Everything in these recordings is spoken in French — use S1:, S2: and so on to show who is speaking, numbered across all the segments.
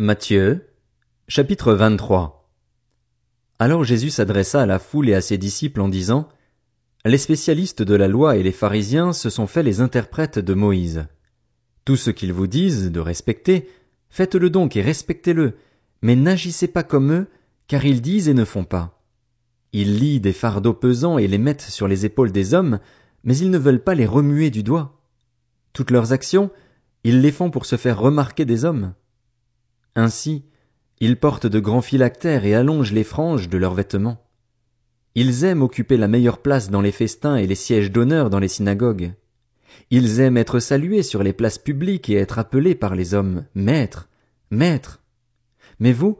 S1: Matthieu, chapitre 23 Alors Jésus s'adressa à la foule et à ses disciples en disant, Les spécialistes de la loi et les pharisiens se sont fait les interprètes de Moïse. Tout ce qu'ils vous disent de respecter, faites-le donc et respectez-le, mais n'agissez pas comme eux, car ils disent et ne font pas. Ils lient des fardeaux pesants et les mettent sur les épaules des hommes, mais ils ne veulent pas les remuer du doigt. Toutes leurs actions, ils les font pour se faire remarquer des hommes. Ainsi, ils portent de grands phylactères et allongent les franges de leurs vêtements. Ils aiment occuper la meilleure place dans les festins et les sièges d'honneur dans les synagogues. Ils aiment être salués sur les places publiques et être appelés par les hommes Maître, Maître. Mais vous,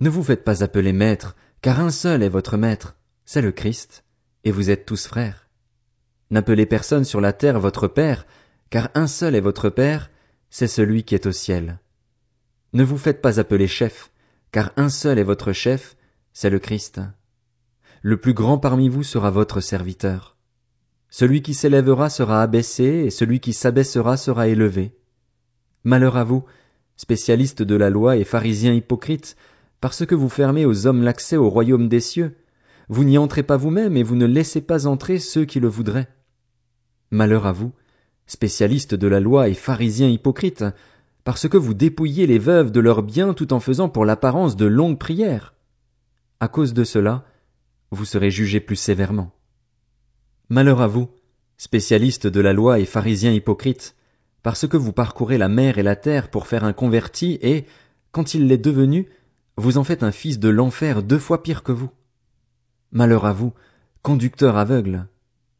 S1: ne vous faites pas appeler Maître, car un seul est votre Maître, c'est le Christ, et vous êtes tous frères. N'appelez personne sur la terre votre Père, car un seul est votre Père, c'est celui qui est au ciel. Ne vous faites pas appeler chef, car un seul est votre chef, c'est le Christ. Le plus grand parmi vous sera votre serviteur. Celui qui s'élèvera sera abaissé, et celui qui s'abaissera sera élevé. Malheur à vous, spécialistes de la loi et pharisiens hypocrites, parce que vous fermez aux hommes l'accès au royaume des cieux. Vous n'y entrez pas vous-même et vous ne laissez pas entrer ceux qui le voudraient. Malheur à vous, spécialistes de la loi et pharisiens hypocrites, parce que vous dépouillez les veuves de leurs biens tout en faisant pour l'apparence de longues prières. À cause de cela, vous serez jugés plus sévèrement. Malheur à vous, spécialistes de la loi et pharisiens hypocrites, parce que vous parcourez la mer et la terre pour faire un converti et, quand il l'est devenu, vous en faites un fils de l'enfer deux fois pire que vous. Malheur à vous, conducteurs aveugles.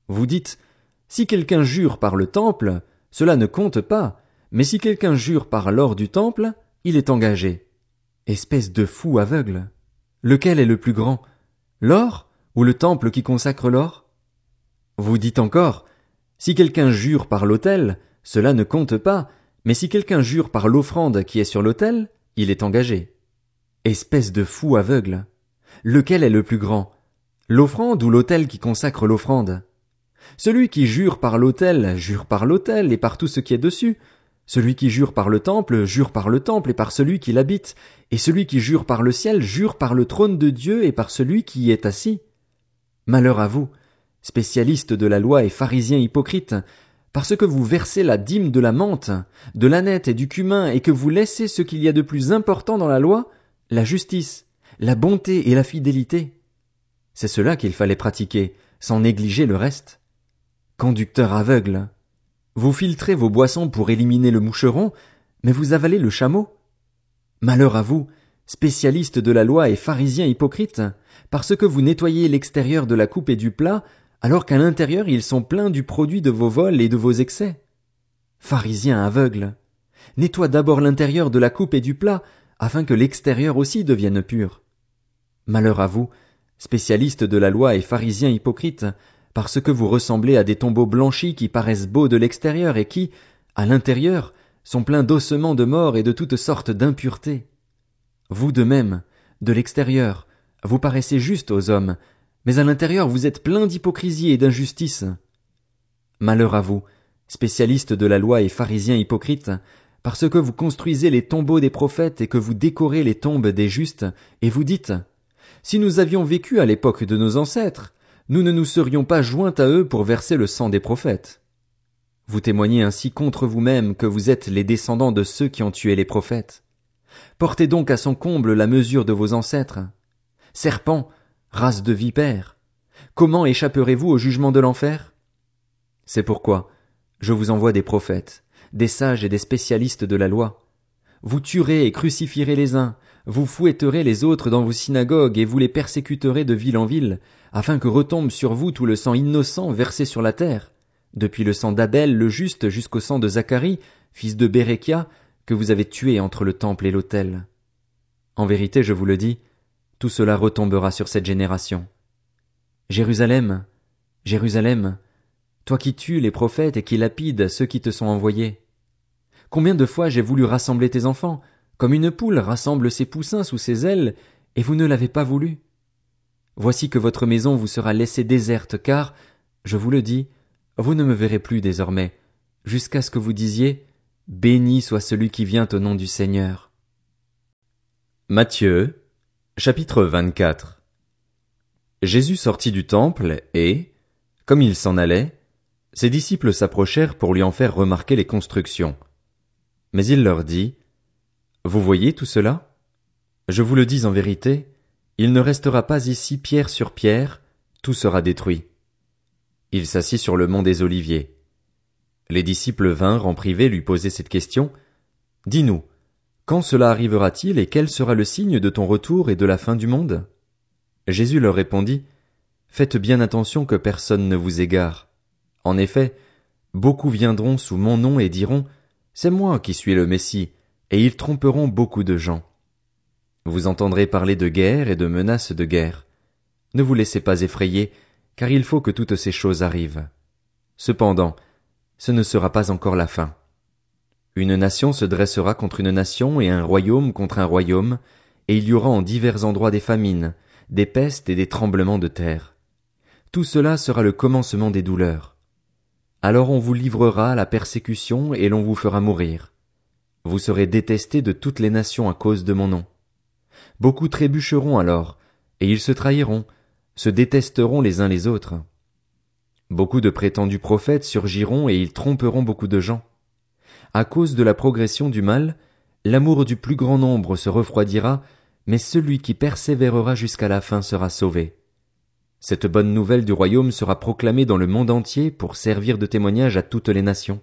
S1: Vous dites, si quelqu'un jure par le temple, cela ne compte pas, mais si quelqu'un jure par l'or du temple, il est engagé. Espèce de fou aveugle. Lequel est le plus grand? L'or ou le temple qui consacre l'or? Vous dites encore, si quelqu'un jure par l'autel, cela ne compte pas, mais si quelqu'un jure par l'offrande qui est sur l'autel, il est engagé. Espèce de fou aveugle. Lequel est le plus grand? L'offrande ou l'autel qui consacre l'offrande? Celui qui jure par l'autel jure par l'autel et par tout ce qui est dessus, celui qui jure par le temple jure par le temple et par celui qui l'habite, et celui qui jure par le ciel jure par le trône de Dieu et par celui qui y est assis. Malheur à vous, spécialistes de la loi et pharisiens hypocrites, parce que vous versez la dîme de la menthe, de l'aneth et du cumin, et que vous laissez ce qu'il y a de plus important dans la loi, la justice, la bonté et la fidélité. C'est cela qu'il fallait pratiquer, sans négliger le reste. Conducteur aveugle, vous filtrez vos boissons pour éliminer le moucheron, mais vous avalez le chameau. Malheur à vous, spécialistes de la loi et pharisiens hypocrites, parce que vous nettoyez l'extérieur de la coupe et du plat, alors qu'à l'intérieur ils sont pleins du produit de vos vols et de vos excès. Pharisiens aveugles, nettoie d'abord l'intérieur de la coupe et du plat, afin que l'extérieur aussi devienne pur. Malheur à vous, spécialistes de la loi et pharisiens hypocrites, parce que vous ressemblez à des tombeaux blanchis qui paraissent beaux de l'extérieur et qui, à l'intérieur, sont pleins d'ossements de mort et de toutes sortes d'impuretés. Vous de même, de l'extérieur, vous paraissez juste aux hommes, mais à l'intérieur vous êtes plein d'hypocrisie et d'injustice. Malheur à vous, spécialistes de la loi et pharisiens hypocrites, parce que vous construisez les tombeaux des prophètes et que vous décorez les tombes des justes, et vous dites, si nous avions vécu à l'époque de nos ancêtres, nous ne nous serions pas joints à eux pour verser le sang des prophètes. Vous témoignez ainsi contre vous-même que vous êtes les descendants de ceux qui ont tué les prophètes. Portez donc à son comble la mesure de vos ancêtres. Serpents, race de vipères, comment échapperez-vous au jugement de l'enfer? C'est pourquoi je vous envoie des prophètes, des sages et des spécialistes de la loi. Vous tuerez et crucifierez les uns, vous fouetterez les autres dans vos synagogues et vous les persécuterez de ville en ville, afin que retombe sur vous tout le sang innocent versé sur la terre, depuis le sang d'Abel le juste jusqu'au sang de Zacharie, fils de Bérékia, que vous avez tué entre le temple et l'autel. En vérité, je vous le dis, tout cela retombera sur cette génération. Jérusalem, Jérusalem, toi qui tues les prophètes et qui lapides ceux qui te sont envoyés. Combien de fois j'ai voulu rassembler tes enfants, comme une poule rassemble ses poussins sous ses ailes, et vous ne l'avez pas voulu. Voici que votre maison vous sera laissée déserte, car, je vous le dis, vous ne me verrez plus désormais, jusqu'à ce que vous disiez, Béni soit celui qui vient au nom du Seigneur. Matthieu, chapitre 24 Jésus sortit du temple et, comme il s'en allait, ses disciples s'approchèrent pour lui en faire remarquer les constructions. Mais il leur dit, Vous voyez tout cela? Je vous le dis en vérité, il ne restera pas ici pierre sur pierre, tout sera détruit. Il s'assit sur le mont des Oliviers. Les disciples vinrent en privé lui poser cette question. Dis-nous, quand cela arrivera-t-il et quel sera le signe de ton retour et de la fin du monde? Jésus leur répondit, Faites bien attention que personne ne vous égare. En effet, beaucoup viendront sous mon nom et diront, C'est moi qui suis le Messie, et ils tromperont beaucoup de gens. Vous entendrez parler de guerre et de menaces de guerre. Ne vous laissez pas effrayer, car il faut que toutes ces choses arrivent. Cependant, ce ne sera pas encore la fin. Une nation se dressera contre une nation et un royaume contre un royaume, et il y aura en divers endroits des famines, des pestes et des tremblements de terre. Tout cela sera le commencement des douleurs. Alors on vous livrera à la persécution et l'on vous fera mourir. Vous serez détestés de toutes les nations à cause de mon nom. Beaucoup trébucheront alors, et ils se trahiront, se détesteront les uns les autres. Beaucoup de prétendus prophètes surgiront et ils tromperont beaucoup de gens. À cause de la progression du mal, l'amour du plus grand nombre se refroidira, mais celui qui persévérera jusqu'à la fin sera sauvé. Cette bonne nouvelle du royaume sera proclamée dans le monde entier pour servir de témoignage à toutes les nations.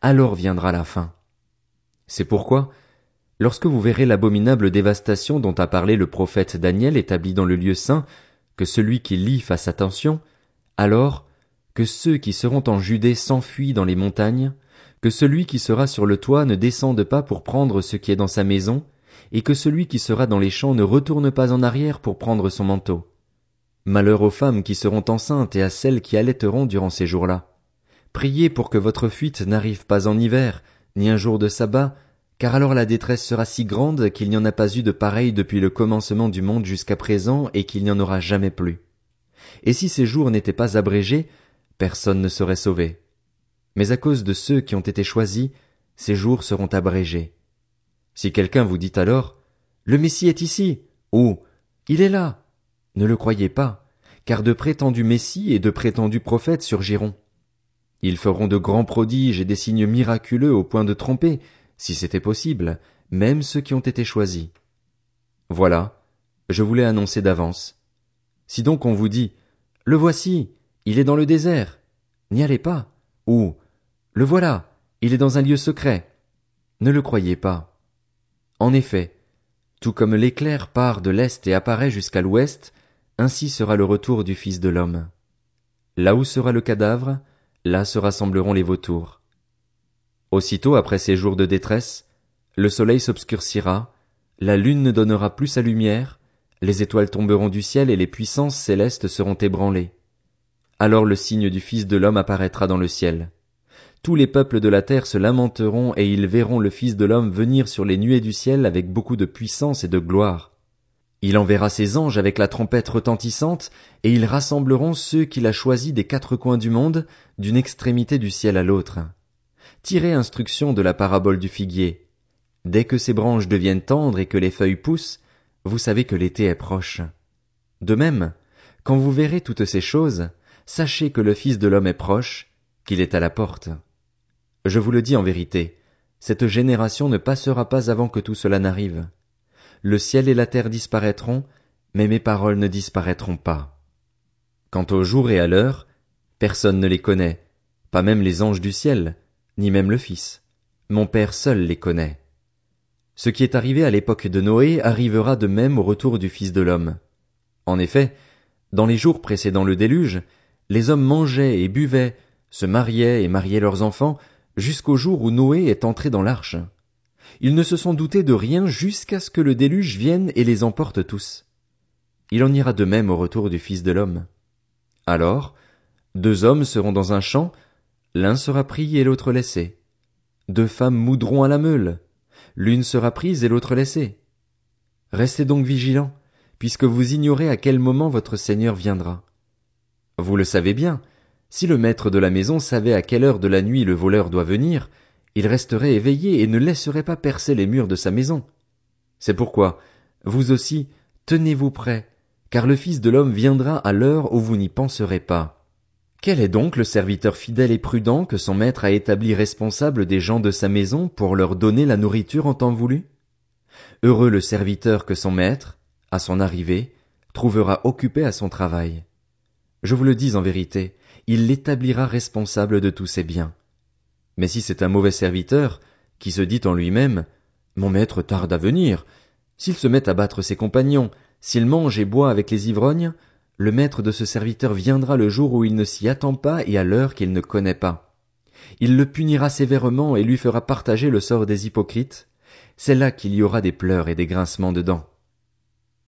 S1: Alors viendra la fin. C'est pourquoi, lorsque vous verrez l'abominable dévastation dont a parlé le prophète Daniel établi dans le lieu saint, que celui qui lit fasse attention, alors que ceux qui seront en Judée s'enfuient dans les montagnes, que celui qui sera sur le toit ne descende pas pour prendre ce qui est dans sa maison, et que celui qui sera dans les champs ne retourne pas en arrière pour prendre son manteau. Malheur aux femmes qui seront enceintes et à celles qui allaiteront durant ces jours-là. Priez pour que votre fuite n'arrive pas en hiver, ni un jour de sabbat, car alors la détresse sera si grande qu'il n'y en a pas eu de pareil depuis le commencement du monde jusqu'à présent et qu'il n'y en aura jamais plus. Et si ces jours n'étaient pas abrégés, personne ne serait sauvé mais à cause de ceux qui ont été choisis, ces jours seront abrégés. Si quelqu'un vous dit alors, le Messie est ici, ou, il est là, ne le croyez pas, car de prétendus Messies et de prétendus prophètes surgiront. Ils feront de grands prodiges et des signes miraculeux au point de tromper, si c'était possible, même ceux qui ont été choisis. Voilà, je voulais annoncer d'avance. Si donc on vous dit, le voici, il est dans le désert, n'y allez pas, ou le voilà. Il est dans un lieu secret. Ne le croyez pas. En effet, tout comme l'éclair part de l'Est et apparaît jusqu'à l'Ouest, ainsi sera le retour du Fils de l'homme. Là où sera le cadavre, là se rassembleront les vautours. Aussitôt après ces jours de détresse, le soleil s'obscurcira, la lune ne donnera plus sa lumière, les étoiles tomberont du ciel et les puissances célestes seront ébranlées. Alors le signe du Fils de l'homme apparaîtra dans le ciel. Tous les peuples de la terre se lamenteront et ils verront le Fils de l'homme venir sur les nuées du ciel avec beaucoup de puissance et de gloire. Il enverra ses anges avec la trompette retentissante, et ils rassembleront ceux qu'il a choisis des quatre coins du monde, d'une extrémité du ciel à l'autre. Tirez instruction de la parabole du figuier. Dès que ses branches deviennent tendres et que les feuilles poussent, vous savez que l'été est proche. De même, quand vous verrez toutes ces choses, sachez que le Fils de l'homme est proche, qu'il est à la porte. Je vous le dis en vérité, cette génération ne passera pas avant que tout cela n'arrive. Le ciel et la terre disparaîtront, mais mes paroles ne disparaîtront pas. Quant au jour et à l'heure, personne ne les connaît, pas même les anges du ciel, ni même le Fils. Mon Père seul les connaît. Ce qui est arrivé à l'époque de Noé arrivera de même au retour du Fils de l'homme. En effet, dans les jours précédant le déluge, les hommes mangeaient et buvaient, se mariaient et mariaient leurs enfants, jusqu'au jour où Noé est entré dans l'arche. Ils ne se sont doutés de rien jusqu'à ce que le déluge vienne et les emporte tous. Il en ira de même au retour du Fils de l'homme. Alors, deux hommes seront dans un champ, l'un sera pris et l'autre laissé. Deux femmes moudront à la meule, l'une sera prise et l'autre laissée. Restez donc vigilants, puisque vous ignorez à quel moment votre Seigneur viendra. Vous le savez bien, si le maître de la maison savait à quelle heure de la nuit le voleur doit venir, il resterait éveillé et ne laisserait pas percer les murs de sa maison. C'est pourquoi, Vous aussi, tenez-vous prêts, car le Fils de l'homme viendra à l'heure où vous n'y penserez pas. Quel est donc le serviteur fidèle et prudent que son maître a établi responsable des gens de sa maison pour leur donner la nourriture en temps voulu? Heureux le serviteur que son maître, à son arrivée, trouvera occupé à son travail. Je vous le dis en vérité, il l'établira responsable de tous ses biens. Mais si c'est un mauvais serviteur, qui se dit en lui-même, mon maître tarde à venir, s'il se met à battre ses compagnons, s'il mange et boit avec les ivrognes, le maître de ce serviteur viendra le jour où il ne s'y attend pas et à l'heure qu'il ne connaît pas. Il le punira sévèrement et lui fera partager le sort des hypocrites. C'est là qu'il y aura des pleurs et des grincements de dents.